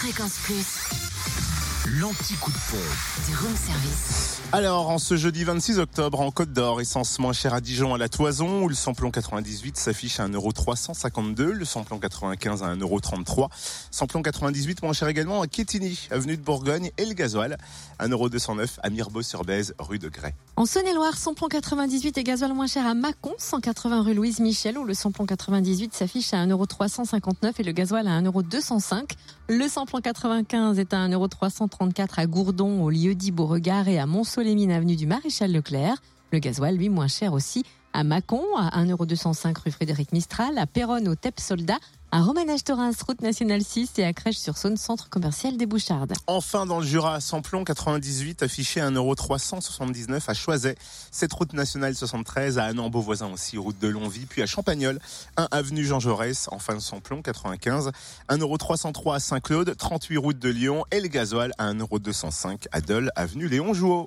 Fréquence Plus, L'anti-coup de pompe. du room service. Alors, en ce jeudi 26 octobre, en Côte d'Or, essence moins chère à Dijon à la Toison, où le samplon 98 s'affiche à 1,352€, le samplon 95 à 1,33€, samplon 98 moins cher également à Quétigny, avenue de Bourgogne, et le gasoil, 1,209€ à Mirbeau-sur-Bèze, rue de Grès. En Saône-et-Loire, samplon 98 et gasoil moins cher à Mâcon, 180 rue Louise Michel, où le samplon 98 s'affiche à 1,359€ et le gasoil à 1,205€. Le samplon 95 est à 1,334€ à Gourdon, au lieu dit Beauregard et à Montsolémine, avenue du Maréchal Leclerc. Le gasoil, lui, moins cher aussi à Mâcon, à 1,205€ rue Frédéric Mistral, à Péronne, au TEP Soldat, à Romanage Torins, route nationale 6 et à Crèche-sur-Saône, centre commercial des Bouchardes. Enfin, dans le Jura, samplon 98 affiché à 1,379€ à Choiset, cette route nationale 73 à Annan, Beauvoisin aussi, route de Longvie, puis à Champagnol, 1 avenue Jean Jaurès, enfin samplon 95, 1,303€ à Saint-Claude, 38 route de Lyon et le gasoil à 1,205€ à Dole, avenue Léon Jouot.